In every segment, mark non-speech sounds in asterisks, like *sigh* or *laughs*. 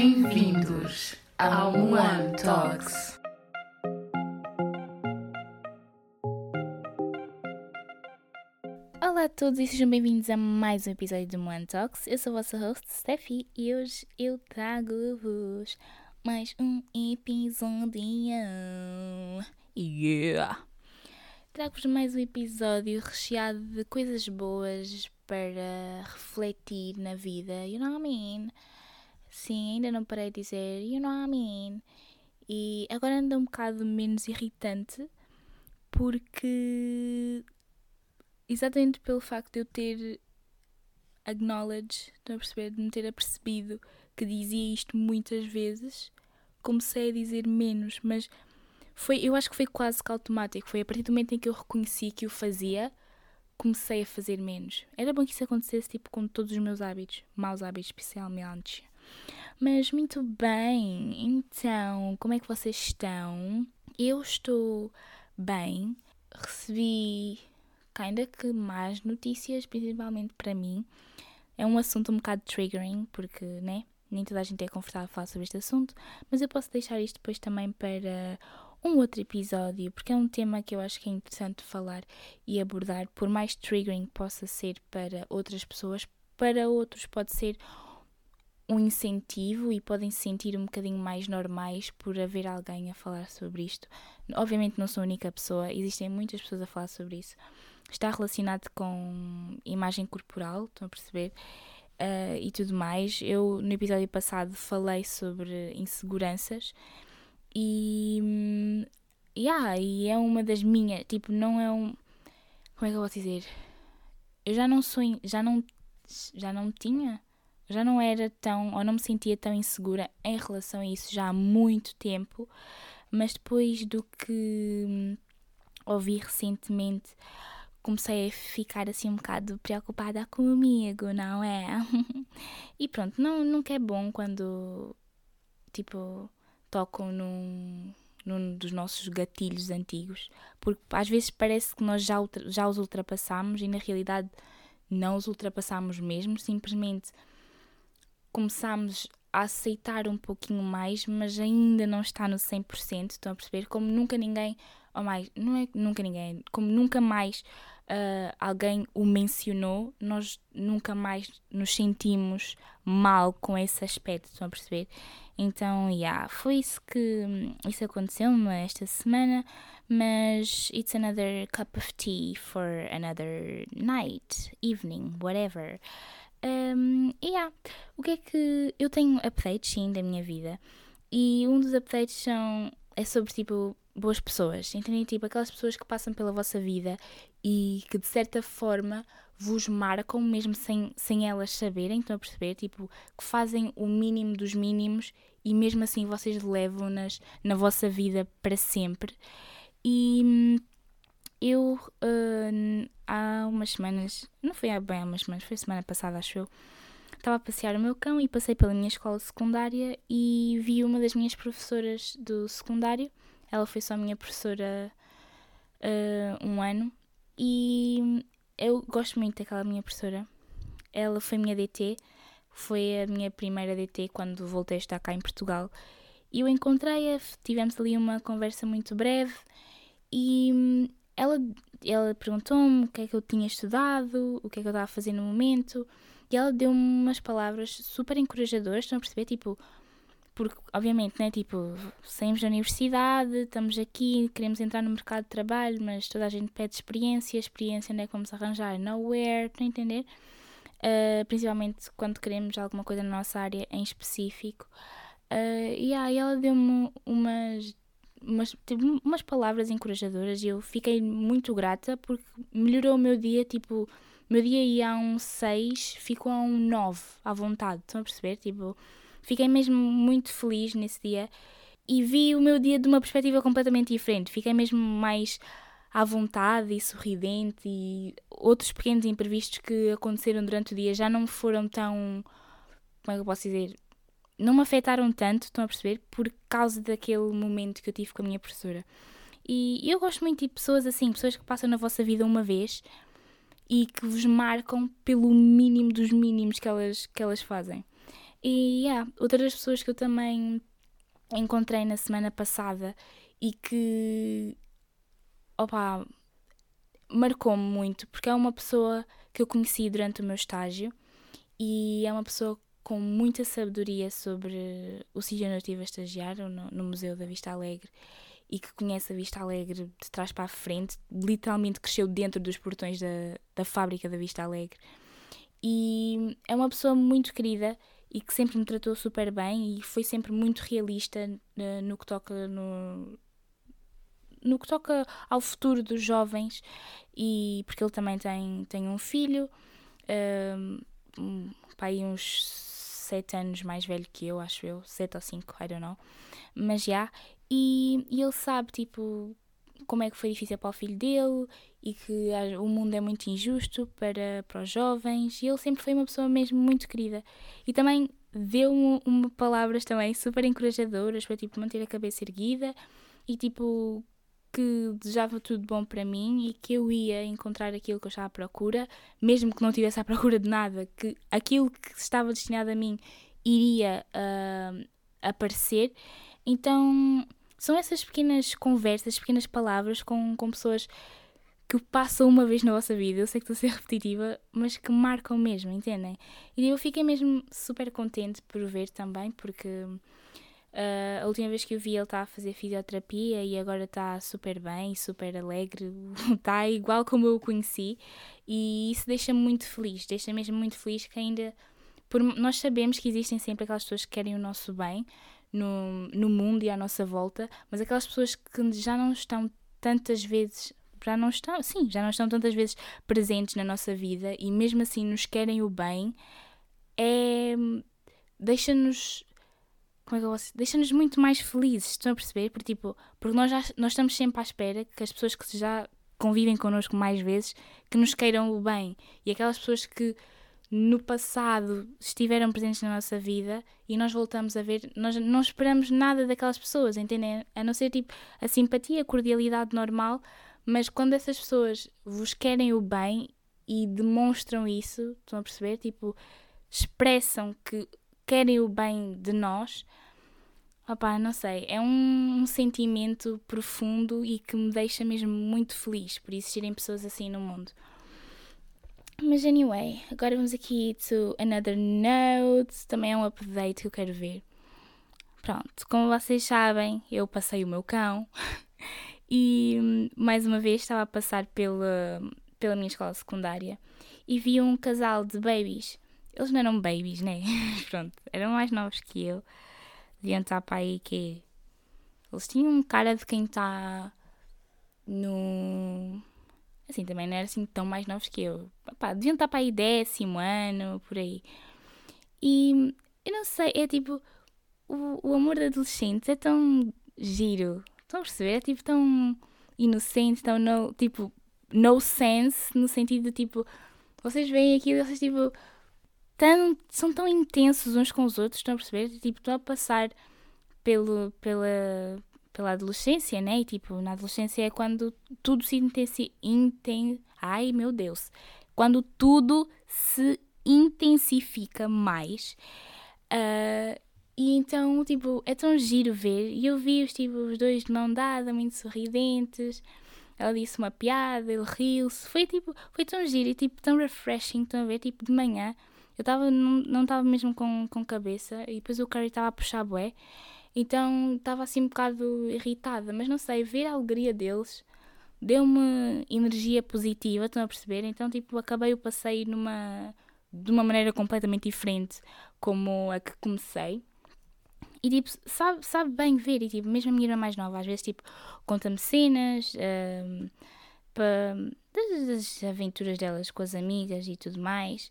Bem-vindos ao One Talks. Olá a todos e sejam bem-vindos a mais um episódio do One Talks. Eu sou a vossa host, Steffi, e hoje eu trago-vos mais um episódio. Yeah! Trago-vos mais um episódio recheado de coisas boas para refletir na vida. You know what I mean? Sim, ainda não parei de dizer you know what I mean. E agora anda um bocado menos irritante porque exatamente pelo facto de eu ter acknowledge, estão a perceber, de me ter apercebido que dizia isto muitas vezes, comecei a dizer menos, mas foi, eu acho que foi quase que automático. Foi a partir do momento em que eu reconheci que o fazia, comecei a fazer menos. Era bom que isso acontecesse tipo com todos os meus hábitos, maus hábitos especialmente. Mas muito bem, então, como é que vocês estão? Eu estou bem. Recebi ainda que más notícias, principalmente para mim. É um assunto um bocado triggering, porque, né? Nem toda a gente é confortável a falar sobre este assunto, mas eu posso deixar isto depois também para um outro episódio, porque é um tema que eu acho que é interessante falar e abordar, por mais triggering possa ser para outras pessoas, para outros pode ser um incentivo e podem se sentir um bocadinho mais normais por haver alguém a falar sobre isto. Obviamente não sou a única pessoa, existem muitas pessoas a falar sobre isso. Está relacionado com imagem corporal, estão a perceber? Uh, e tudo mais. Eu no episódio passado falei sobre inseguranças e, yeah, e é uma das minhas, tipo, não é um. Como é que eu vou dizer? Eu já não sou. Já não, já não tinha. Já não era tão. Ou não me sentia tão insegura em relação a isso já há muito tempo. Mas depois do que hum, ouvi recentemente, comecei a ficar assim um bocado preocupada comigo, não é? *laughs* e pronto, não, nunca é bom quando. Tipo tocam num, num dos nossos gatilhos antigos, porque às vezes parece que nós já, já os ultrapassamos e na realidade não os ultrapassamos mesmo, simplesmente começamos a aceitar um pouquinho mais, mas ainda não está no 100%, estão a perceber? Como nunca ninguém, ou mais, não é nunca ninguém, como nunca mais uh, alguém o mencionou, nós nunca mais nos sentimos mal com esse aspecto, estão a perceber? Então, yeah, foi isso que isso aconteceu-me esta semana, mas it's another cup of tea for another night, evening, whatever. Um, yeah, o que é que eu tenho updates sim da minha vida e um dos updates são é sobre tipo boas pessoas, entendem? Tipo aquelas pessoas que passam pela vossa vida e que de certa forma vos marcam mesmo sem, sem elas saberem, estão a perceber? Tipo, que fazem o mínimo dos mínimos e mesmo assim vocês levam-nas na vossa vida para sempre. E hum, eu uh, há umas semanas, não foi bem há umas semanas, foi semana passada, acho eu, estava a passear o meu cão e passei pela minha escola secundária e vi uma das minhas professoras do secundário. Ela foi só minha professora uh, um ano e eu gosto muito daquela minha professora. Ela foi minha DT, foi a minha primeira DT quando voltei a estar cá em Portugal. E eu encontrei-a, tivemos ali uma conversa muito breve e hum, ela, ela perguntou-me o que é que eu tinha estudado, o que é que eu estava a fazer no momento, e ela deu-me umas palavras super encorajadoras, estão a perceber? Tipo, porque obviamente, né, tipo, saímos da universidade, estamos aqui, queremos entrar no mercado de trabalho, mas toda a gente pede experiência, experiência não é como se arranjar nowhere, estão a entender? Uh, principalmente quando queremos alguma coisa na nossa área em específico. Uh, e aí ela deu-me umas, umas, tipo, umas palavras encorajadoras e eu fiquei muito grata porque melhorou o meu dia, tipo, meu dia ia a um 6, ficou a um 9 à vontade, estão a perceber? Tipo, Fiquei mesmo muito feliz nesse dia e vi o meu dia de uma perspectiva completamente diferente. Fiquei mesmo mais à vontade e sorridente e outros pequenos imprevistos que aconteceram durante o dia já não foram tão. Como é que eu posso dizer? Não me afetaram tanto, estão a perceber? Por causa daquele momento que eu tive com a minha professora. E eu gosto muito de pessoas assim, pessoas que passam na vossa vida uma vez e que vos marcam pelo mínimo dos mínimos que elas, que elas fazem. E yeah, outras pessoas que eu também encontrei na semana passada e que opa, marcou-me muito, porque é uma pessoa que eu conheci durante o meu estágio e é uma pessoa com muita sabedoria sobre o sítio onde eu estive a estagiar, no, no Museu da Vista Alegre, e que conhece a Vista Alegre de trás para a frente, literalmente cresceu dentro dos portões da, da fábrica da Vista Alegre. E é uma pessoa muito querida e que sempre me tratou super bem e foi sempre muito realista uh, no que toca no, no que toca ao futuro dos jovens e porque ele também tem, tem um filho uh, um, pai uns sete anos mais velho que eu acho eu sete ou cinco I don't know mas já yeah, e, e ele sabe tipo como é que foi difícil para o filho dele e que o mundo é muito injusto para, para os jovens. E ele sempre foi uma pessoa mesmo muito querida. E também deu-me palavras também super encorajadoras para tipo manter a cabeça erguida e tipo que desejava tudo bom para mim e que eu ia encontrar aquilo que eu estava à procura, mesmo que não estivesse à *laughs* procura de nada, que aquilo que estava destinado a mim iria uh, aparecer. Então são essas pequenas conversas, pequenas palavras com, com pessoas que passam uma vez na vossa vida. Eu sei que estou a ser *laughs* repetitiva, mas que marcam mesmo, entendem? E eu fiquei mesmo super contente por ver também, porque uh, a última vez que eu vi ele está a fazer fisioterapia e agora está super bem, super alegre, está *laughs* igual como eu o conheci, e isso deixa-me muito feliz, deixa mesmo muito feliz que ainda. Por, nós sabemos que existem sempre aquelas pessoas que querem o nosso bem, no, no mundo e à nossa volta, mas aquelas pessoas que já não estão tantas vezes já não estão, sim, já não estão tantas vezes presentes na nossa vida e mesmo assim nos querem o bem, é deixa-nos como é que eu posso deixa-nos muito mais felizes, estão a perceber? Porque, tipo, porque nós, já, nós estamos sempre à espera que as pessoas que já convivem connosco mais vezes que nos queiram o bem e aquelas pessoas que no passado estiveram presentes na nossa vida e nós voltamos a ver, nós não esperamos nada daquelas pessoas, entendem? A não ser tipo a simpatia, a cordialidade normal, mas quando essas pessoas vos querem o bem e demonstram isso, estão a perceber? Tipo, expressam que querem o bem de nós, opá, não sei, é um, um sentimento profundo e que me deixa mesmo muito feliz por existirem pessoas assim no mundo. Mas anyway, agora vamos aqui to another note. Também é um update que eu quero ver. Pronto, como vocês sabem, eu passei o meu cão *laughs* e mais uma vez estava a passar pela, pela minha escola secundária e vi um casal de babies. Eles não eram babies, né? *laughs* Pronto, eram mais novos que eu. Deviam estar para aí que. Eles tinham cara de quem está no Assim, também não era assim tão mais novos que eu. Pá, deviam estar para aí décimo ano, por aí. E eu não sei, é tipo. O, o amor de adolescentes é tão giro. Estão a perceber? É tipo tão inocente, tão no, tipo, no sense, no sentido de tipo. Vocês veem aquilo vocês tipo. Tão, são tão intensos uns com os outros, estão a perceber? Tipo, estão a passar pelo, pela, pela adolescência, né? E tipo, na adolescência é quando tudo se intensifica. Inten... Ai meu Deus! Quando tudo se intensifica mais. Uh, e então, tipo, é tão giro ver. E eu vi-os, tipo, os dois de mão dada, muito sorridentes. Ela disse uma piada, ele riu-se. Foi, tipo, foi tão giro e, tipo, tão refreshing. Estão a ver? Tipo, de manhã. Eu tava, não estava mesmo com, com cabeça. E depois o Curry estava a puxar bué. Então estava assim um bocado irritada, mas não sei, ver a alegria deles deu-me energia positiva, estão a perceber? Então, tipo, acabei o passeio numa, de uma maneira completamente diferente como a que comecei. E, tipo, sabe, sabe bem ver, e, tipo, mesmo a minha irmã mais nova, às vezes, tipo, conta-me cenas um, das aventuras delas com as amigas e tudo mais.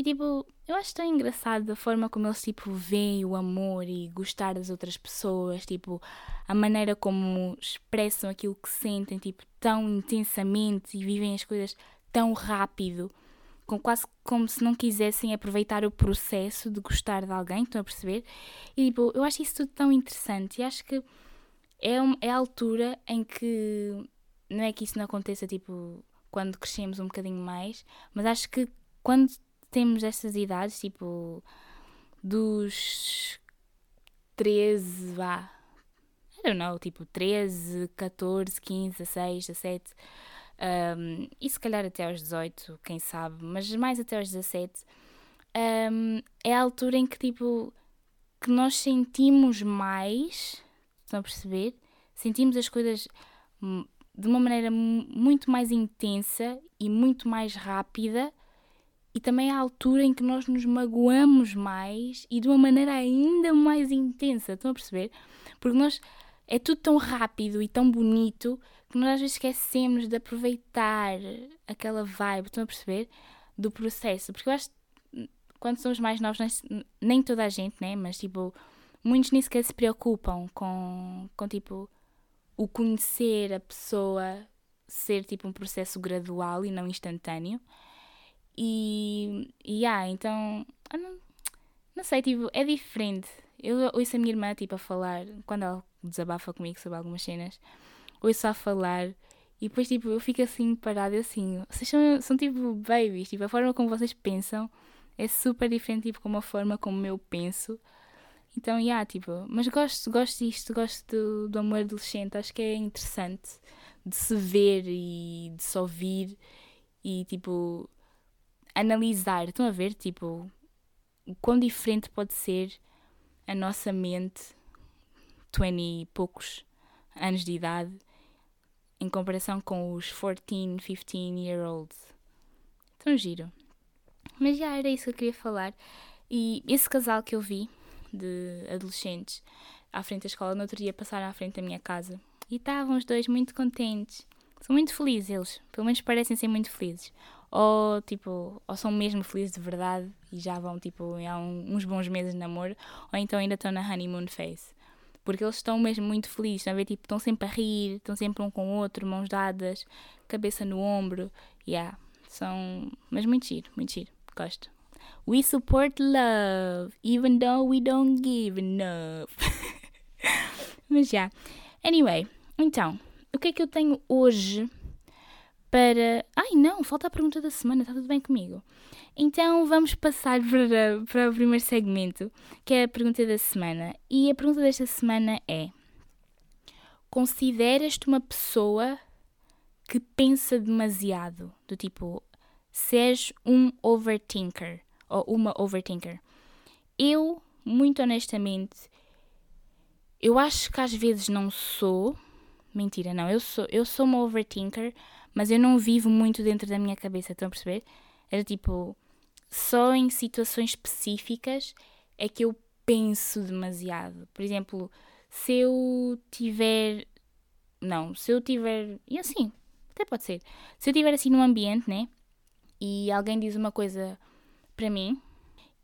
E tipo, eu acho tão engraçado a forma como eles tipo veem o amor e gostar das outras pessoas, tipo, a maneira como expressam aquilo que sentem, tipo, tão intensamente e vivem as coisas tão rápido, com quase como se não quisessem aproveitar o processo de gostar de alguém, estão a perceber? E tipo, eu acho isso tudo tão interessante e acho que é, é a altura em que não é que isso não aconteça tipo quando crescemos um bocadinho mais, mas acho que quando temos estas idades, tipo dos 13, vá, I don't know, tipo 13, 14, 15, 16, 17, um, e se calhar até aos 18, quem sabe, mas mais até aos 17, um, é a altura em que tipo que nós sentimos mais, estão a perceber? Sentimos as coisas de uma maneira muito mais intensa e muito mais rápida e também a altura em que nós nos magoamos mais e de uma maneira ainda mais intensa, estão a perceber? Porque nós é tudo tão rápido e tão bonito que nós às vezes esquecemos de aproveitar aquela vibe, estão a perceber? Do processo. Porque eu acho que quando somos mais novos, nem toda a gente, né? Mas tipo, muitos nem sequer se preocupam com, com tipo o conhecer a pessoa ser tipo um processo gradual e não instantâneo. E, e ah, então, não, não sei, tipo, é diferente. Eu ouço a minha irmã tipo a falar, quando ela desabafa comigo sobre algumas cenas, ouço a falar e depois tipo eu fico assim parada assim, vocês são, são tipo babies, tipo a forma como vocês pensam é super diferente tipo como a forma como eu penso. Então, yeah, tipo, mas gosto, gosto disto, gosto do, do amor adolescente, acho que é interessante de se ver e de se ouvir e tipo analisar. Estão a ver, tipo, o quão diferente pode ser a nossa mente, 20 e poucos anos de idade, em comparação com os 14, 15 year olds. Tão giro. Mas já era isso que eu queria falar. E esse casal que eu vi, de adolescentes, à frente da escola, no outro dia passaram à frente da minha casa. E estavam os dois muito contentes. São muito felizes eles. Pelo menos parecem ser muito felizes. Ou, tipo, ou são mesmo felizes de verdade e já vão, tipo, há uns bons meses de namoro. Ou então ainda estão na honeymoon phase. Porque eles estão mesmo muito felizes, estão a ver? Tipo, estão sempre a rir, estão sempre um com o outro, mãos dadas, cabeça no ombro. Yeah, são. Mas muito giro, muito giro. Gosto. We support love, even though we don't give enough. *laughs* Mas já. Anyway, então, o que é que eu tenho hoje para. Ai não, falta a pergunta da semana, está tudo bem comigo? Então vamos passar para, para o primeiro segmento, que é a pergunta da semana. E a pergunta desta semana é: Consideras-te uma pessoa que pensa demasiado? Do tipo, se és um overthinker ou uma overthinker? Eu, muito honestamente, eu acho que às vezes não sou. Mentira, não. Eu sou, eu sou uma overthinker, mas eu não vivo muito dentro da minha cabeça. Estão a perceber? Era tipo, só em situações específicas é que eu penso demasiado. Por exemplo, se eu tiver. Não, se eu tiver. E assim, até pode ser. Se eu tiver assim num ambiente, né? E alguém diz uma coisa para mim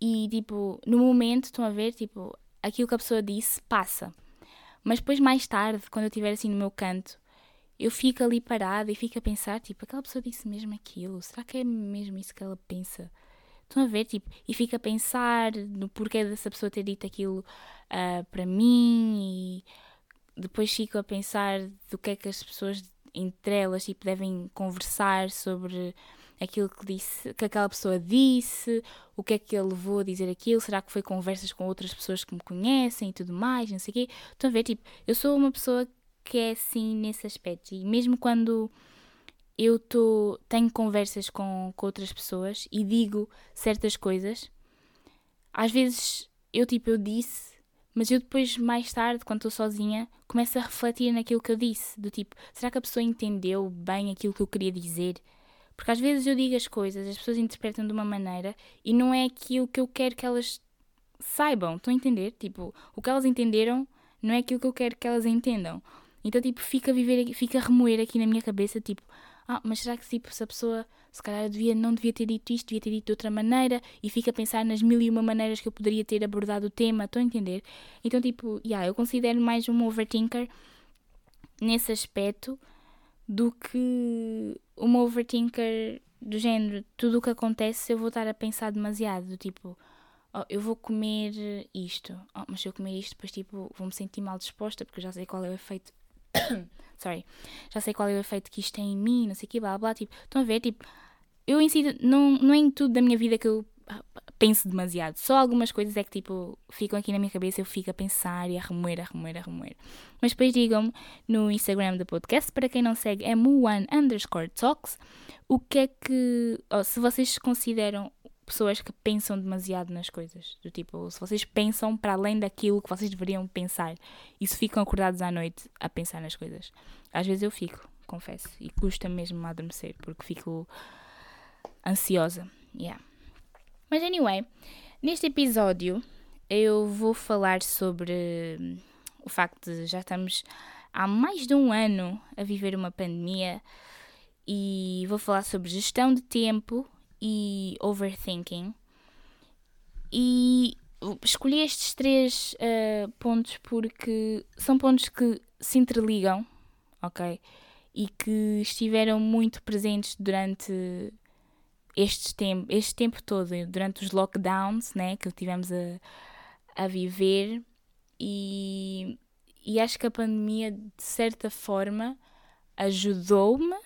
e tipo, no momento, estão a ver, tipo, aquilo que a pessoa disse passa. Mas depois, mais tarde, quando eu estiver assim no meu canto, eu fico ali parada e fico a pensar, tipo, aquela pessoa disse mesmo aquilo, será que é mesmo isso que ela pensa? Estão a ver, tipo, e fico a pensar no porquê dessa pessoa ter dito aquilo uh, para mim e depois fico a pensar do que é que as pessoas entre elas, tipo, devem conversar sobre aquilo que, disse, que aquela pessoa disse, o que é que ele levou a dizer aquilo, será que foi conversas com outras pessoas que me conhecem e tudo mais, não sei o quê. Estão a ver, tipo, eu sou uma pessoa que é assim nesse aspecto e mesmo quando eu tô, tenho conversas com, com outras pessoas e digo certas coisas, às vezes eu tipo, eu disse, mas eu depois, mais tarde, quando estou sozinha, começo a refletir naquilo que eu disse, do tipo, será que a pessoa entendeu bem aquilo que eu queria dizer? Porque às vezes eu digo as coisas, as pessoas interpretam de uma maneira e não é aquilo que eu quero que elas saibam. Estão a entender? Tipo, o que elas entenderam não é aquilo que eu quero que elas entendam. Então, tipo, fica a viver, fica a remoer aqui na minha cabeça, tipo, ah, mas será que tipo, se a pessoa se calhar devia, não devia ter dito isto, devia ter dito de outra maneira, e fica a pensar nas mil e uma maneiras que eu poderia ter abordado o tema, estão a entender? Então, tipo, yeah, eu considero mais um overthinker nesse aspecto do que uma overthinker do género, tudo o que acontece eu vou estar a pensar demasiado, do tipo, oh, eu vou comer isto, oh, mas se eu comer isto, depois tipo, vou-me sentir mal disposta porque eu já sei qual é o efeito. *coughs* Sorry, já sei qual é o efeito que isto tem em mim, não sei o que, blá blá, tipo, estão a ver, tipo, eu em si, não, não é em tudo da minha vida que eu penso demasiado. Só algumas coisas é que tipo ficam aqui na minha cabeça, eu fico a pensar e a remoer, a remoer, a remoer. Mas depois digam-me no Instagram do podcast, para quem não segue, é mu1 underscore talks, o que é que. Oh, se vocês consideram pessoas que pensam demasiado nas coisas. Do tipo, se vocês pensam para além daquilo que vocês deveriam pensar e se ficam acordados à noite a pensar nas coisas. Às vezes eu fico, confesso, e custa mesmo a adormecer porque fico ansiosa. Yeah. Mas anyway, neste episódio eu vou falar sobre hum, o facto de já estamos há mais de um ano a viver uma pandemia e vou falar sobre gestão de tempo e overthinking. E escolhi estes três uh, pontos porque são pontos que se interligam, ok? E que estiveram muito presentes durante este tempo, este tempo todo, durante os lockdowns né, que tivemos a, a viver, e, e acho que a pandemia, de certa forma, ajudou-me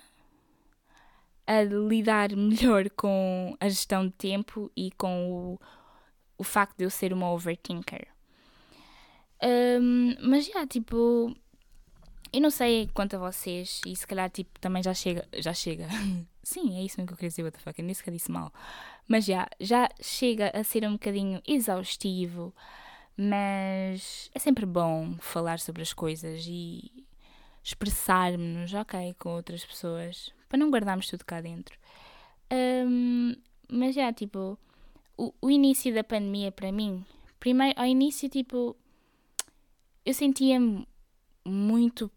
a lidar melhor com a gestão de tempo e com o, o facto de eu ser uma overthinker. Um, mas já, tipo, eu não sei quanto a vocês, e se calhar tipo, também já chega. Já chega. *laughs* Sim, é isso mesmo que eu queria dizer, what the fuck, nem sequer disse mal. Mas já, já chega a ser um bocadinho exaustivo, mas é sempre bom falar sobre as coisas e expressarmos, ok, com outras pessoas, para não guardarmos tudo cá dentro. Um, mas já, tipo, o, o início da pandemia para mim, primeiro, ao início, tipo, eu sentia-me muito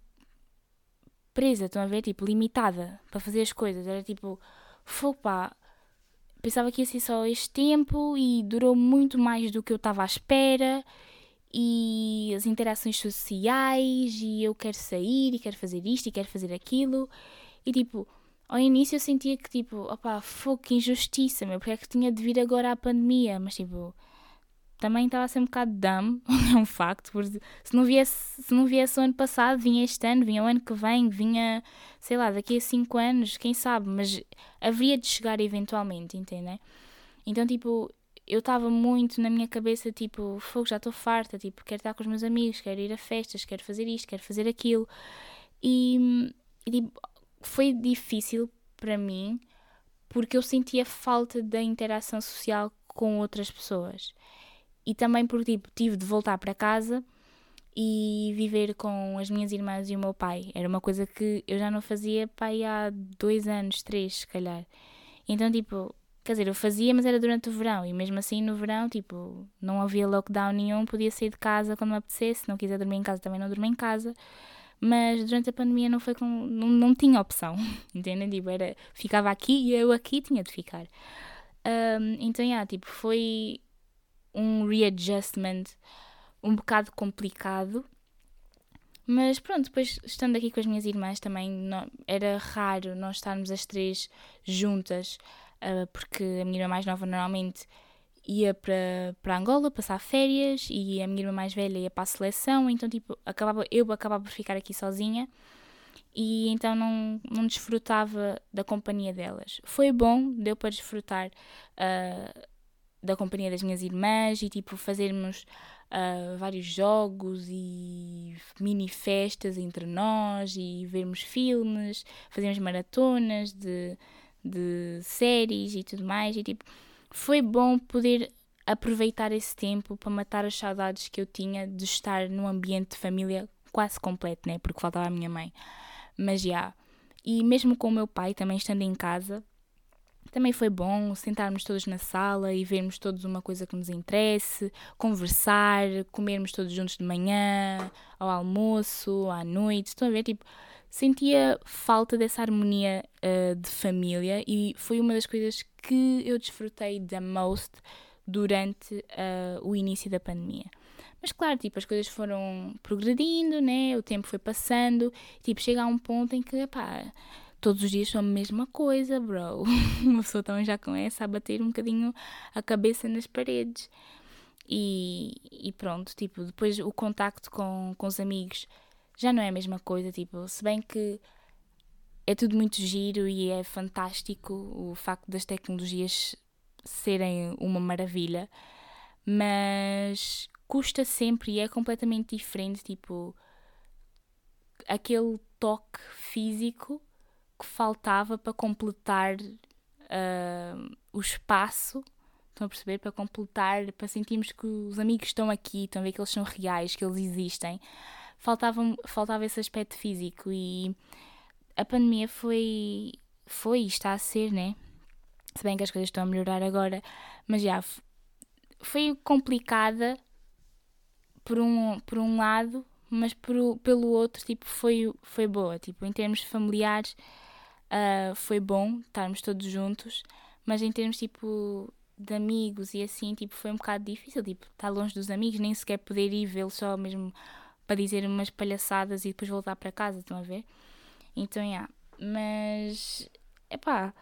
presa, estão a ver? Tipo, limitada para fazer as coisas. Era tipo, fogo pá, pensava que ia ser só este tempo e durou muito mais do que eu estava à espera. E as interações sociais, e eu quero sair, e quero fazer isto, e quero fazer aquilo. E tipo, ao início eu sentia que tipo, opá, fogo, que injustiça, meu, porque é que tinha de vir agora a pandemia? Mas tipo, também estava a ser um bocado dumb, *laughs* é um facto, porque se não, viesse, se não viesse o ano passado, vinha este ano, vinha o ano que vem, vinha, sei lá, daqui a 5 anos, quem sabe, mas haveria de chegar eventualmente, entendem? Então, tipo, eu estava muito na minha cabeça, tipo, fogo, já estou farta, tipo, quero estar com os meus amigos, quero ir a festas, quero fazer isto, quero fazer aquilo. E, e tipo, foi difícil para mim porque eu sentia falta da interação social com outras pessoas e também porque tipo, tive de voltar para casa e viver com as minhas irmãs e o meu pai. Era uma coisa que eu já não fazia pai há dois anos, três, se calhar. Então, tipo, quer dizer, eu fazia, mas era durante o verão. E mesmo assim, no verão, tipo, não havia lockdown nenhum, podia sair de casa quando me apetecesse. Se não quiser dormir em casa, também não dormia em casa. Mas durante a pandemia não foi com. não, não tinha opção, *laughs* entendem? Tipo, era, ficava aqui e eu aqui tinha de ficar. Um, então, yeah, tipo, foi um readjustment um bocado complicado. Mas pronto, depois estando aqui com as minhas irmãs também não, era raro nós estarmos as três juntas, uh, porque a minha irmã mais nova normalmente ia para, para Angola passar férias e a minha irmã mais velha ia para a seleção, então tipo, acabava, eu acabava por ficar aqui sozinha e então não, não desfrutava da companhia delas. Foi bom, deu para desfrutar uh, da companhia das minhas irmãs e tipo fazermos uh, vários jogos e mini festas entre nós e vermos filmes, fazermos maratonas de, de séries e tudo mais e tipo foi bom poder aproveitar esse tempo para matar as saudades que eu tinha de estar num ambiente de família quase completo, né? Porque faltava a minha mãe. Mas já. Yeah. E mesmo com o meu pai também estando em casa, também foi bom sentarmos todos na sala e vermos todos uma coisa que nos interesse, conversar, comermos todos juntos de manhã, ao almoço, à noite. Estão a ver? Tipo, sentia falta dessa harmonia uh, de família e foi uma das coisas que eu desfrutei da most durante uh, o início da pandemia. Mas claro, tipo, as coisas foram progredindo, né? O tempo foi passando, tipo, chega a um ponto em que, pá, todos os dias são a mesma coisa, bro. *laughs* Uma pessoa também já começa a bater um bocadinho a cabeça nas paredes. E, e pronto, tipo, depois o contacto com, com os amigos já não é a mesma coisa, tipo, se bem que é tudo muito giro e é fantástico o facto das tecnologias serem uma maravilha, mas custa sempre e é completamente diferente, tipo, aquele toque físico que faltava para completar uh, o espaço. Estão a perceber? Para completar, para sentirmos que os amigos estão aqui, estão a ver que eles são reais, que eles existem. Faltava, faltava esse aspecto físico e a pandemia foi, foi e está a ser, né? Se bem que as coisas estão a melhorar agora, mas já foi complicada por um, por um lado, mas por, pelo outro, tipo, foi, foi boa. Tipo, em termos familiares, uh, foi bom estarmos todos juntos, mas em termos, tipo, de amigos e assim, tipo, foi um bocado difícil, tipo, estar longe dos amigos, nem sequer poder ir vê-los só mesmo para dizer umas palhaçadas e depois voltar para casa, estão a ver? Então. Yeah. Mas, é pá,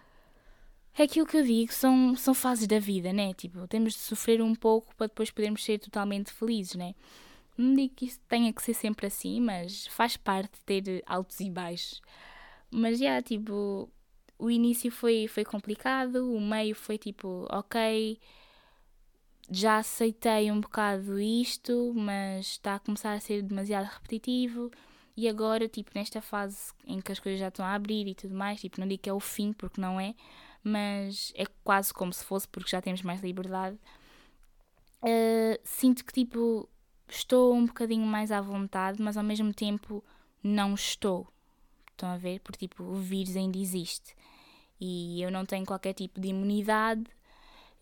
é aquilo que eu digo, são, são fases da vida, né? Tipo, temos de sofrer um pouco para depois podermos ser totalmente felizes, né? Não digo que isso tenha que ser sempre assim, mas faz parte ter altos e baixos. Mas já, yeah, tipo, o início foi, foi complicado, o meio foi tipo, ok, já aceitei um bocado isto, mas está a começar a ser demasiado repetitivo. E agora, tipo, nesta fase em que as coisas já estão a abrir e tudo mais, tipo, não digo que é o fim, porque não é, mas é quase como se fosse, porque já temos mais liberdade. Uh, sinto que, tipo, estou um bocadinho mais à vontade, mas ao mesmo tempo não estou. Estão a ver? Porque, tipo, o vírus ainda existe. E eu não tenho qualquer tipo de imunidade,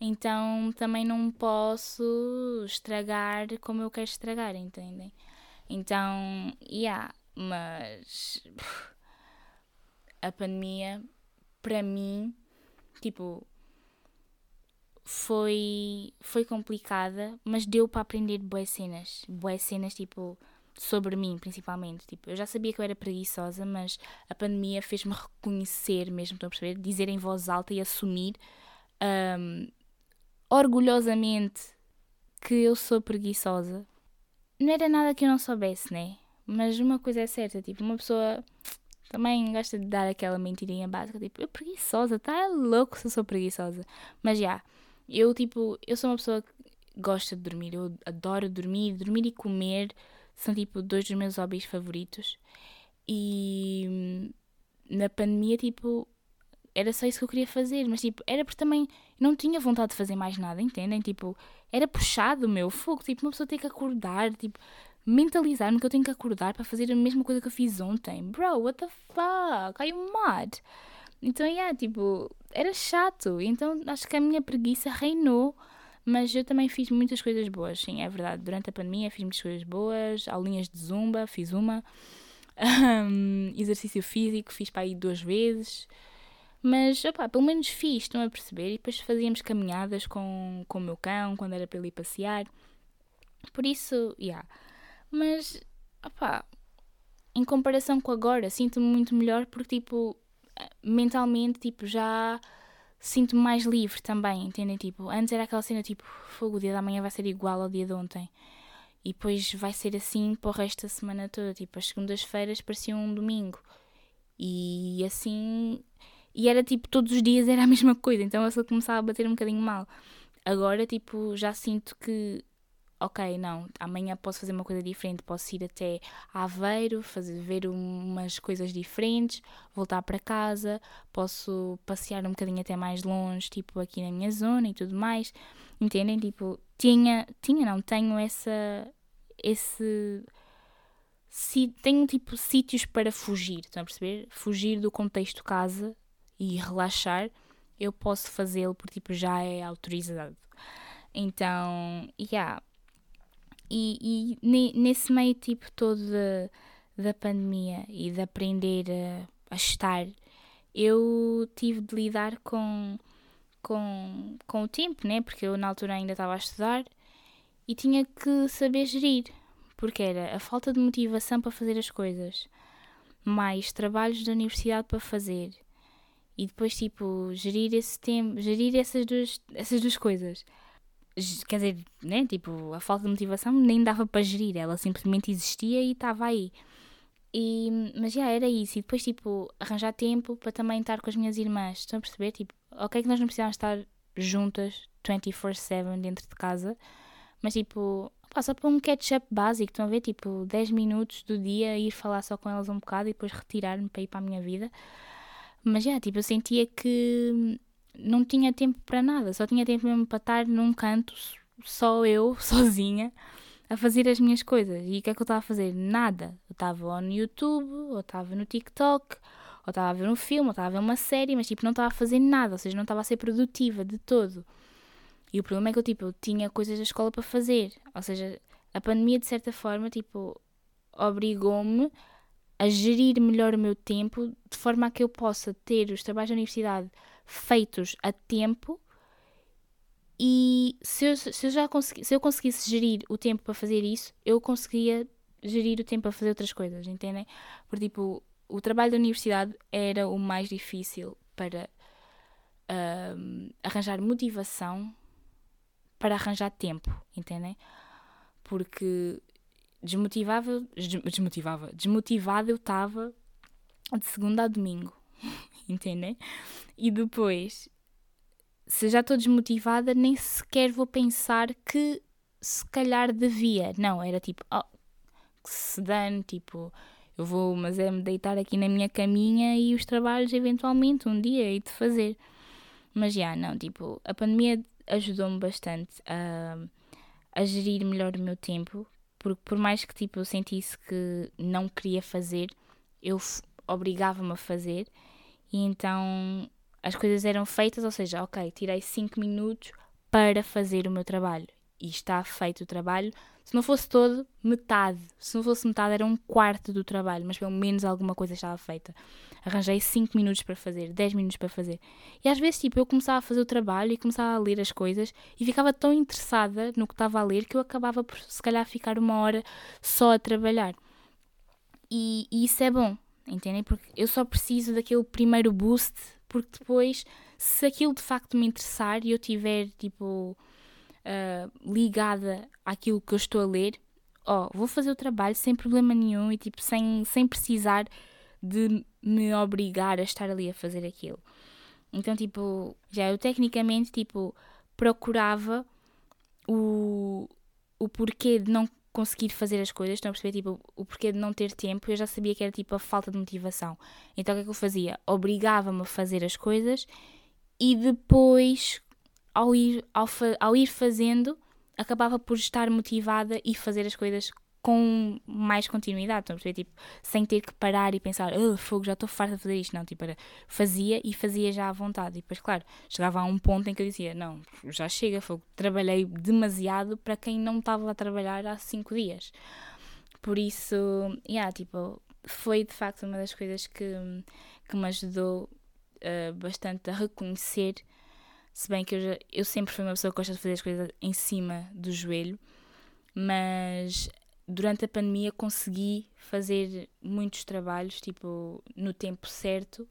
então também não posso estragar como eu quero estragar, entendem? Então, yeah, mas a pandemia, para mim, tipo, foi, foi complicada, mas deu para aprender boas cenas. Boas cenas, tipo, sobre mim, principalmente. Tipo, eu já sabia que eu era preguiçosa, mas a pandemia fez-me reconhecer mesmo, estão a perceber? Dizer em voz alta e assumir um, orgulhosamente que eu sou preguiçosa. Não era nada que eu não soubesse, né? Mas uma coisa é certa, tipo, uma pessoa também gosta de dar aquela mentirinha básica, tipo, eu preguiçosa, tá louco se eu sou preguiçosa. Mas já, eu tipo, eu sou uma pessoa que gosta de dormir, eu adoro dormir, dormir e comer são tipo dois dos meus hobbies favoritos. E na pandemia, tipo, era só isso que eu queria fazer, mas tipo, era porque também não tinha vontade de fazer mais nada, entendem? Tipo, era puxado o meu fogo, tipo, uma pessoa tem que acordar, tipo, mentalizar-me que eu tenho que acordar para fazer a mesma coisa que eu fiz ontem. Bro, what the fuck? Are you mad? Então, yeah, tipo, era chato. Então, acho que a minha preguiça reinou. Mas eu também fiz muitas coisas boas, sim, é verdade. Durante a pandemia fiz muitas coisas boas. Aulinhas de zumba, fiz uma. *laughs* Um, exercício físico, fiz para aí duas vezes. Mas, opá, pelo menos fiz, estão a perceber? E depois fazíamos caminhadas com, com o meu cão, quando era para ele ir passear. Por isso, já. Yeah. Mas, opá, em comparação com agora, sinto-me muito melhor porque, tipo, mentalmente, tipo, já sinto-me mais livre também, entendem? Tipo, antes era aquela cena tipo, fogo, o dia da manhã vai ser igual ao dia de ontem. E depois vai ser assim para o resto da semana toda. Tipo, as segundas-feiras pareciam um domingo. E assim. E era tipo, todos os dias era a *laughs* mesma coisa. Então só começava a bater um bocadinho mal. Agora, tipo, já sinto que ok, não, amanhã posso fazer uma coisa diferente, posso ir até Aveiro, fazer, ver umas coisas diferentes, voltar para casa, posso passear um bocadinho até mais longe, tipo aqui na minha zona e tudo mais. Entendem? Tipo, tinha, tinha não, tenho essa, esse, si, tenho tipo sítios para fugir, estão a perceber? Fugir do contexto casa e relaxar, eu posso fazê-lo porque tipo já é autorizado. Então, yeah, e, e nesse meio tipo todo de, da pandemia e de aprender a, a, estar, eu tive de lidar com, com, com o tempo, né? Porque eu na altura ainda estava a estudar e tinha que saber gerir, porque era a falta de motivação para fazer as coisas, mais trabalhos da universidade para fazer e depois tipo gerir esse tempo, gerir essas duas, essas duas coisas quer dizer, né? Tipo, a falta de motivação nem dava para gerir, ela simplesmente existia e estava aí. E, mas já era isso. E depois, tipo, arranjar tempo para também estar com as minhas irmãs. Estão a perceber? Tipo, ok, que nós não precisávamos estar juntas 24/7 dentro de casa, mas tipo, pá, só para um catch-up básico, estão a ver? Tipo, 10 minutos do dia, ir falar só com elas um bocado e depois retirar-me para ir para a minha vida. Mas já, tipo, eu sentia que não tinha tempo para nada, só tinha tempo mesmo para estar num canto, só eu, *laughs* sozinha, a fazer as minhas coisas. E o que é que eu estava a fazer? Nada. Eu estava no YouTube, ou estava no TikTok, ou estava a ver um filme, ou estava a ver uma série, mas tipo, não estava a fazer nada, ou seja, não estava a ser produtiva de todo. E o problema é que eu, tipo, eu tinha coisas da escola para fazer. Ou seja, a pandemia, de certa forma, tipo, obrigou-me a gerir melhor o meu tempo de forma a que eu possa ter os trabalhos da universidade feitos a tempo e se eu, se eu já consegui, se eu conseguisse gerir o tempo para fazer isso, eu conseguia gerir o tempo para fazer outras coisas, entendem? Porque tipo, o trabalho da universidade era o mais difícil para uh, arranjar motivação para arranjar tempo, entendem? Porque desmotivava, desmotivava, desmotivada eu estava de segunda a domingo, *laughs* entendem? E depois, se já estou desmotivada, nem sequer vou pensar que se calhar devia. Não, era tipo, oh, que se dane, tipo, eu vou, mas é me deitar aqui na minha caminha e os trabalhos eventualmente um dia hei de fazer. Mas já, não, tipo, a pandemia ajudou-me bastante a, a gerir melhor o meu tempo, porque por mais que tipo, eu sentisse que não queria fazer, eu obrigava-me a fazer, e então as coisas eram feitas, ou seja, ok, tirei 5 minutos para fazer o meu trabalho e está feito o trabalho. Se não fosse todo, metade. Se não fosse metade, era um quarto do trabalho, mas pelo menos alguma coisa estava feita. Arranjei 5 minutos para fazer, 10 minutos para fazer. E às vezes, tipo, eu começava a fazer o trabalho e começava a ler as coisas e ficava tão interessada no que estava a ler que eu acabava por, se calhar, ficar uma hora só a trabalhar. E, e isso é bom, entendem? Porque eu só preciso daquele primeiro boost, porque depois, se aquilo de facto me interessar e eu tiver, tipo uh, ligada àquilo que eu estou a ler, ó, oh, vou fazer o trabalho sem problema nenhum e tipo sem, sem precisar de me obrigar a estar ali a fazer aquilo. Então, tipo, já eu tecnicamente, tipo, procurava o, o porquê de não conseguir fazer as coisas, estão a perceber, tipo, o porquê de não ter tempo, eu já sabia que era, tipo, a falta de motivação. Então, o que é que eu fazia? Obrigava-me a fazer as coisas e depois, ao ir, ao, ao ir fazendo, acabava por estar motivada e fazer as coisas com mais continuidade, estão a? Tipo, sem ter que parar e pensar, oh, fogo, já estou farta de fazer isto. Não, tipo, era, fazia e fazia já à vontade. E depois, claro, chegava a um ponto em que eu dizia, não, já chega, fogo, trabalhei demasiado para quem não estava a trabalhar há cinco dias. Por isso, yeah, tipo, foi de facto uma das coisas que, que me ajudou uh, bastante a reconhecer se bem que eu, já, eu sempre fui uma pessoa que gosta de fazer as coisas em cima do joelho, mas durante a pandemia consegui fazer muitos trabalhos, tipo, no tempo certo,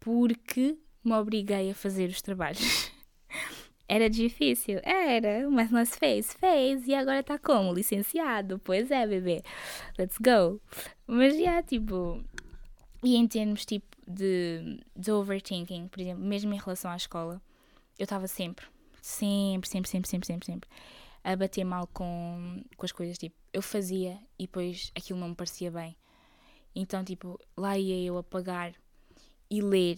porque me obriguei a fazer os trabalhos. *laughs* Era difícil? Era, mas nós fez, fez, e agora tá como? Licenciado? Pois é, bebê. Let's go. Mas já, tipo, e em termos tipo de, de overthinking, por exemplo, mesmo em relação à escola, eu estava sempre, sempre, sempre, sempre, sempre, sempre, sempre a bater mal com, com as coisas. Tipo, eu fazia e depois aquilo não me parecia bem. Então, tipo, lá ia eu apagar e ler.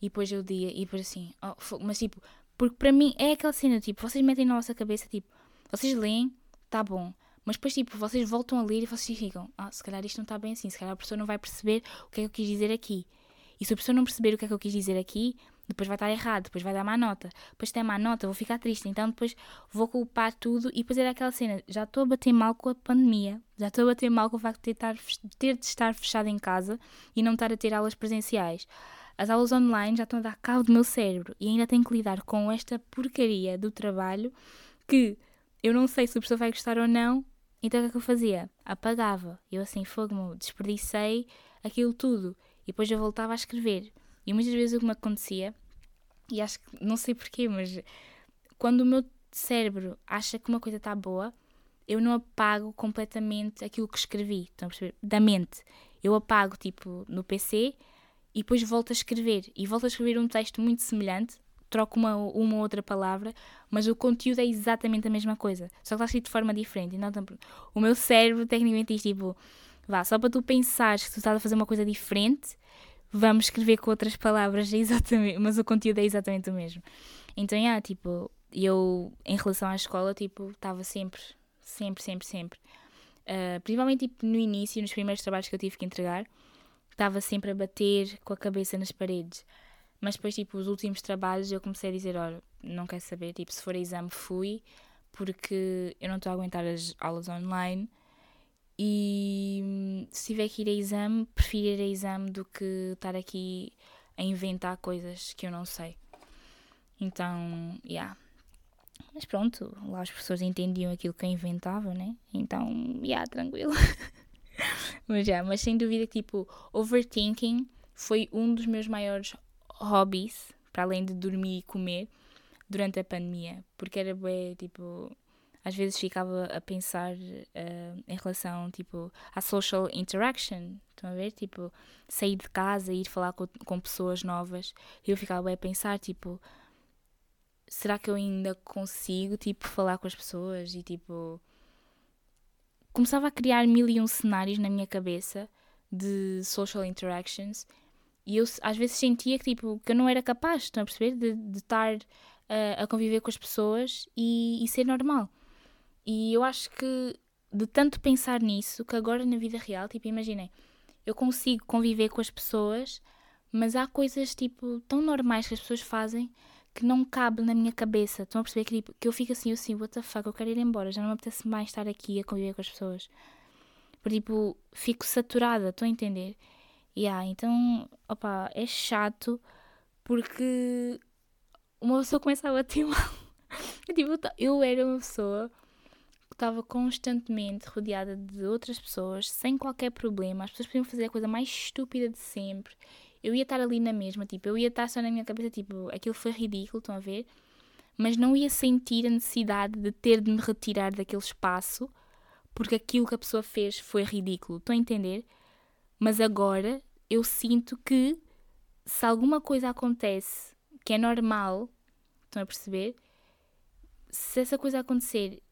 E depois eu dia e depois assim, oh, mas tipo, porque para mim é aquela cena, tipo, vocês metem na nossa cabeça, tipo, vocês leem, tá bom. Mas depois, tipo, vocês voltam a ler e vocês ficam, ah, se calhar isto não está bem assim, se calhar a pessoa não vai perceber o que é que eu quis dizer aqui. E se a pessoa não perceber o que é que eu quis dizer aqui, depois vai estar errado, depois vai dar má nota, depois tem má nota, vou ficar triste, então depois vou culpar tudo e depois era aquela cena, já estou a bater mal com a pandemia, já estou a bater mal com o facto de ter, ter de estar fechado em casa e não estar a ter aulas presenciais. As aulas online já estão a dar cabo do meu cérebro e ainda tenho que lidar com esta porcaria do trabalho que eu não sei se o professor vai gostar ou não, então o que é que eu fazia? Apagava. Eu assim, fogo, desperdicei aquilo tudo. E depois eu voltava a escrever. E muitas vezes o que me acontecia, e acho que não sei porquê, mas quando o meu cérebro acha que uma coisa está boa, eu não apago completamente aquilo que escrevi, estão a perceber? Da mente. Eu apago tipo no PC e depois volto a escrever. E volto a escrever um texto muito semelhante, troco uma, ou outra palavra, mas o conteúdo é exatamente a mesma coisa, só que está escrito de forma diferente. Então, o meu cérebro tecnicamente diz tipo, vá, só para tu pensares que tu estás a fazer uma coisa diferente, vamos escrever com outras palavras, *laughs* exatamente, mas o conteúdo é exatamente o mesmo. Então, yeah, tipo, eu, em relação à escola, tipo, estava sempre, sempre, sempre, sempre. Uh, principalmente tipo, no início, nos primeiros trabalhos que eu tive que entregar, estava sempre a bater com a cabeça nas paredes. Mas depois, tipo, os últimos trabalhos eu comecei a dizer, olha, não quero saber, tipo, se for exame fui, porque eu não estou a aguentar as aulas online e hum, se tiver que ir a exame, prefiro ir a exame do que estar aqui a inventar coisas que eu não sei. Então, yeah. Mas pronto, lá as pessoas entendiam aquilo que eu inventava, né? Então, yeah, tranquilo. *laughs* mas, yeah, mas sem dúvida tipo, overthinking foi um dos meus maiores hobbies, para além de dormir e comer, durante a pandemia. Porque era bem, tipo, às vezes ficava a pensar uh, em relação, tipo, à social interaction. Estão a ver? Tipo, sair de casa ir falar com, com pessoas novas. Eu ficava a pensar, tipo, será que eu ainda consigo, tipo, falar com as pessoas e, tipo... Começava a criar mil e um cenários na minha cabeça de social interactions e eu às vezes sentia que, tipo, que eu não era capaz, estão a perceber? De, de estar uh, a conviver com as pessoas e, e ser normal. E eu acho que de tanto pensar nisso, que agora na vida real, tipo, imaginem, eu consigo conviver com as pessoas, mas há coisas, tipo, tão normais que as pessoas fazem que não cabe na minha cabeça. Estão a perceber que, tipo, que eu fico assim, eu assim, what the fuck, eu quero ir embora, já não me apetece mais estar aqui a conviver com as pessoas. Por tipo, fico saturada, estão a entender? Yeah, então, opa, é chato porque uma pessoa começa a bater *laughs* mal. tipo, eu era uma pessoa estava constantemente rodeada de outras pessoas, sem qualquer problema. As pessoas podiam fazer a coisa mais estúpida de sempre eu ia estar ali na mesma, tipo, eu ia estar só na minha cabeça, tipo, aquilo foi ridículo, estão a ver? Mas não ia sentir a necessidade de ter de me retirar daquele espaço porque aquilo que a pessoa fez foi ridículo, estão a entender? Mas agora eu sinto que se alguma coisa acontece que é normal, estão a perceber? Se essa coisa acontecer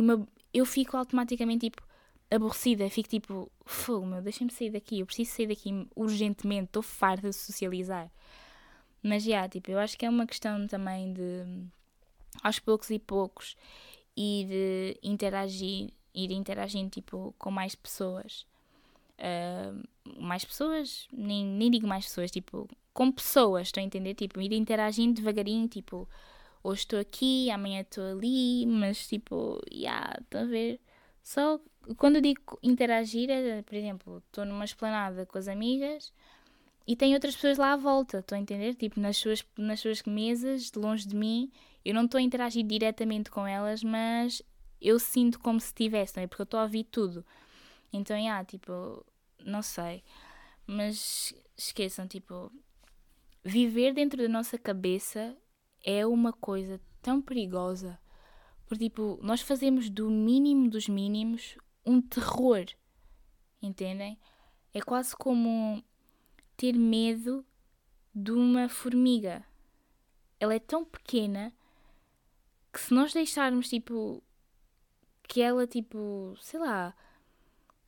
e eu fico automaticamente tipo, aborrecida, fico tipo, fogo, meu, deixem-me sair daqui, eu preciso sair daqui urgentemente, estou farta de socializar. Mas já, yeah, tipo, eu acho que é uma questão também de, aos poucos e poucos, ir interagir, ir interagindo, tipo, com mais pessoas. Uh, mais pessoas, nem, nem digo mais pessoas, tipo, com pessoas, estou a entender? Tipo, ir interagindo devagarinho, tipo, hoje estou aqui, amanhã estou ali, mas tipo, yeah, estão a ver? Só quando eu digo interagir, é, por exemplo, estou numa esplanada com as amigas e tem outras pessoas lá à volta, estou a entender? Tipo, nas suas, nas suas mesas, de longe de mim, eu não estou a interagir diretamente com elas, mas eu sinto como se estivesse, não é? Porque eu estou a ouvir tudo. Então, yeah, tipo, não sei. Mas esqueçam, tipo, viver dentro da nossa cabeça é uma coisa tão perigosa. Porque, tipo, nós fazemos do mínimo dos mínimos um terror. Entendem? É quase como ter medo de uma formiga. Ela é tão pequena que se nós deixarmos tipo que ela tipo, sei lá,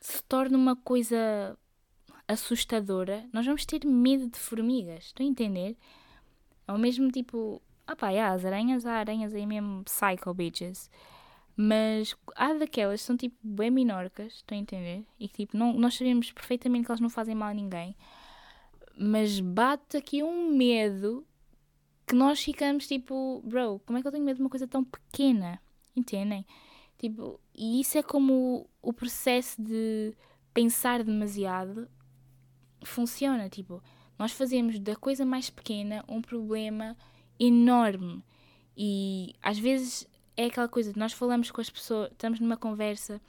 se torne uma coisa assustadora, nós vamos ter medo de formigas. Estão a entender? É o mesmo tipo, ah pá, yeah, as aranhas, há aranhas aí mesmo psycho bitches. Mas há daquelas que são tipo bem minorcas, estão a entender? E que tipo, não, nós sabemos perfeitamente que elas não fazem mal a ninguém. Mas bate aqui um medo que nós ficamos tipo, bro, como é que eu tenho medo de uma coisa tão pequena? Entendem? Tipo, e isso é como o, o processo de pensar demasiado funciona. Tipo, nós fazemos da coisa mais pequena um problema enorme. E às vezes é aquela coisa de nós falamos com as pessoas, estamos numa conversa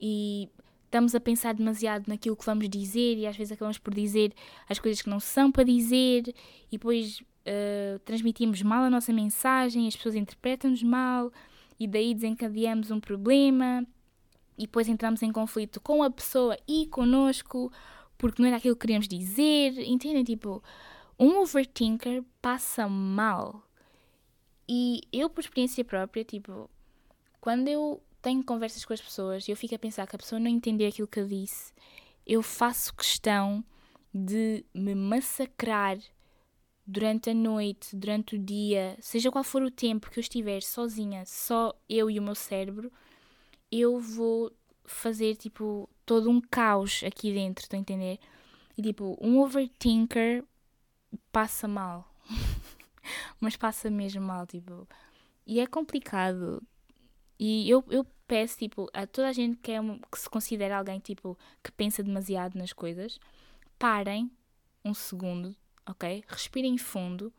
e estamos a pensar demasiado naquilo que vamos dizer e às vezes acabamos por dizer as coisas que não são para dizer e depois uh, transmitimos mal a nossa mensagem, as pessoas interpretam-nos mal e daí desencadeamos um problema e depois entramos em conflito com a pessoa e connosco porque não era aquilo que queríamos dizer, entendem? Tipo, um overthinker passa mal. E eu, por experiência própria, tipo, quando eu tenho conversas com as pessoas e eu fico a pensar que a pessoa não entendeu aquilo que eu disse, eu faço questão de me massacrar durante a noite, durante o dia, seja qual for o tempo que eu estiver sozinha, só eu e o meu cérebro, eu vou fazer tipo todo um caos aqui dentro, estão a entender? E tipo, um overthinker passa mal. *laughs* Mas passa mesmo mal, tipo. E é complicado. E eu, eu peço, tipo, a toda a gente que, é, que se considera alguém, tipo, que pensa demasiado nas coisas, parem um segundo, ok? Respirem fundo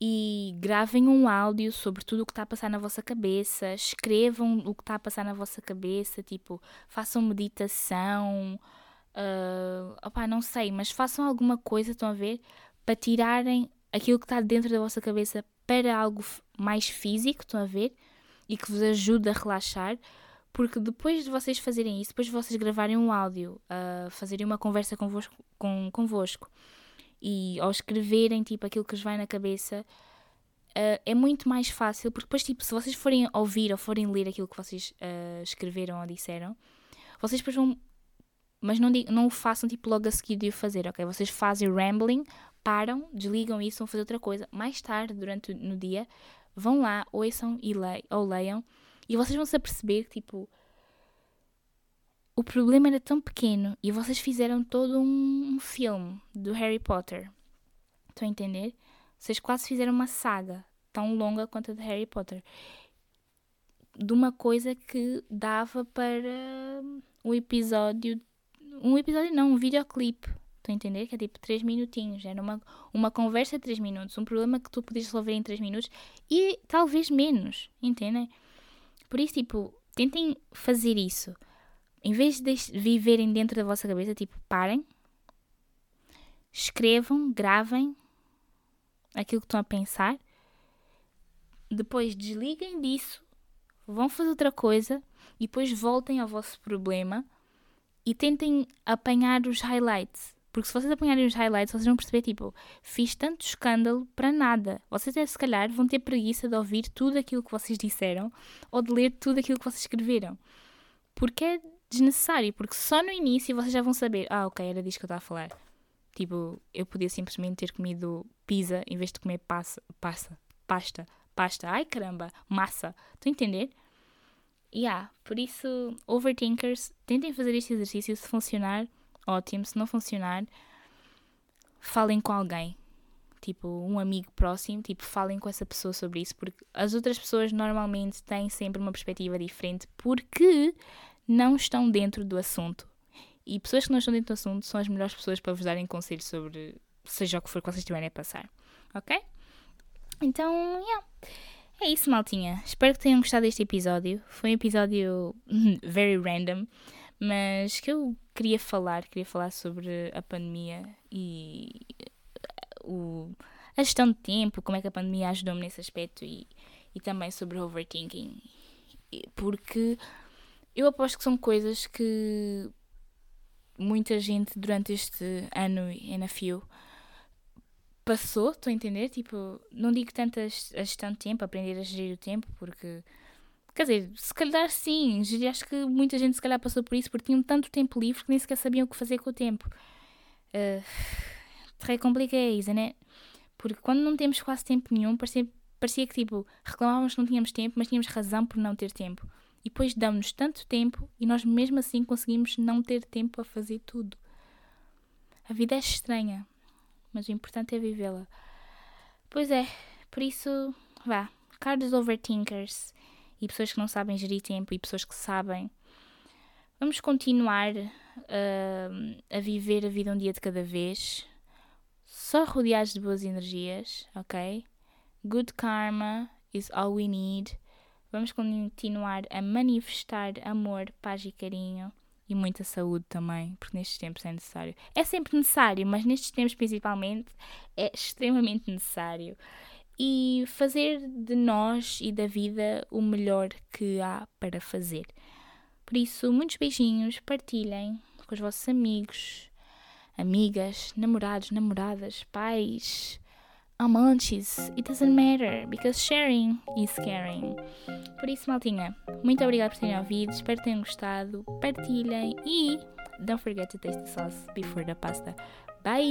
e gravem um áudio sobre tudo o que está a passar na vossa cabeça, escrevam o que está a passar na vossa cabeça, tipo, façam meditação, uh, opá, não sei, mas façam alguma coisa, estão a ver, para tirarem aquilo que está dentro da vossa cabeça para algo mais físico, estão a ver, e que vos ajude a relaxar, porque depois de vocês fazerem isso, depois de vocês gravarem um áudio, uh, fazerem uma conversa convosco, com, convosco e ao escreverem tipo aquilo que vos vai na cabeça, uh, é muito mais fácil, porque depois, tipo, se vocês forem ouvir ou forem ler aquilo que vocês uh, escreveram ou disseram, vocês depois vão. Mas não, não o façam tipo logo a seguir de o fazer, ok? Vocês fazem rambling, param, desligam isso, vão fazer outra coisa. Mais tarde, durante no dia, vão lá, ouçam e le ou leiam, e vocês vão se aperceber que, tipo, o problema era tão pequeno e vocês fizeram todo um filme do Harry Potter. Estão a entender? Vocês quase fizeram uma saga tão longa quanto a de Harry Potter. De uma coisa que dava para um episódio. Um episódio não, um videoclipe. Estão a entender? Que é tipo 3 minutinhos. Era uma, uma conversa de 3 minutos. Um problema que tu podias resolver em 3 minutos e talvez menos. Entendem? Por isso, tipo, tentem fazer isso em vez de viverem dentro da vossa cabeça, tipo, parem, escrevam, gravem aquilo que estão a pensar, depois desliguem disso, vão fazer outra coisa e depois voltem ao vosso problema e tentem apanhar os highlights. Porque se vocês apanharem os highlights, vocês vão perceber, tipo, fiz tanto escândalo para nada. Vocês, até, se calhar, vão ter preguiça de ouvir tudo aquilo que vocês disseram ou de ler tudo aquilo que vocês escreveram. Porque é desnecessário, porque só no início vocês já vão saber, ah, ok, era disso que eu estava a falar. Tipo, eu podia simplesmente ter comido pizza em vez de comer passa, passa, pasta, pasta. Ai caramba, massa. Estão a entender? Yeah, por isso, overthinkers, tentem fazer este exercício. Se funcionar, ótimo. Se não funcionar, falem com alguém. Tipo, um amigo próximo, tipo, falem com essa pessoa sobre isso, porque as outras pessoas normalmente têm sempre uma perspectiva diferente, porque não estão dentro do assunto. E pessoas que não estão dentro do assunto são as melhores pessoas para vos darem conselhos sobre seja o que for que vocês estiverem a passar. Ok? Então, yeah. É isso, maltinha. Espero que tenham gostado deste episódio. Foi um episódio *laughs* very random, mas que eu queria falar. Queria falar sobre a pandemia e o, a gestão de tempo, como é que a pandemia ajudou-me nesse aspecto e, e também sobre overthinking. Porque eu aposto que são coisas que muita gente durante este ano e na fio passou, estou a entender? Tipo, não digo tanto a gestão de tempo, aprender a gerir o tempo, porque. Quer dizer, se calhar sim, acho que muita gente se calhar passou por isso porque tinham tanto tempo livre que nem sequer sabiam o que fazer com o tempo. Uh, très compliqué, isn't it? Porque quando não temos quase tempo nenhum, parecia, parecia que tipo, reclamávamos que não tínhamos tempo, mas tínhamos razão por não ter tempo. E depois dão-nos tanto tempo e nós mesmo assim conseguimos não ter tempo a fazer tudo. A vida é estranha, mas o importante é vivê-la. Pois é, por isso, vá, caros overthinkers e pessoas que não sabem gerir tempo e pessoas que sabem, vamos continuar uh, a viver a vida um dia de cada vez, só rodeados de boas energias, ok? Good karma is all we need. Vamos continuar a manifestar amor, paz e carinho e muita saúde também, porque nestes tempos é necessário. É sempre necessário, mas nestes tempos principalmente é extremamente necessário. E fazer de nós e da vida o melhor que há para fazer. Por isso, muitos beijinhos, partilhem com os vossos amigos, amigas, namorados, namoradas, pais, amantes, it doesn't matter, because sharing is caring. Por isso, maltinha, muito obrigada por terem ouvido, espero que tenham gostado, partilhem e don't forget to taste the sauce before the pasta. Bye!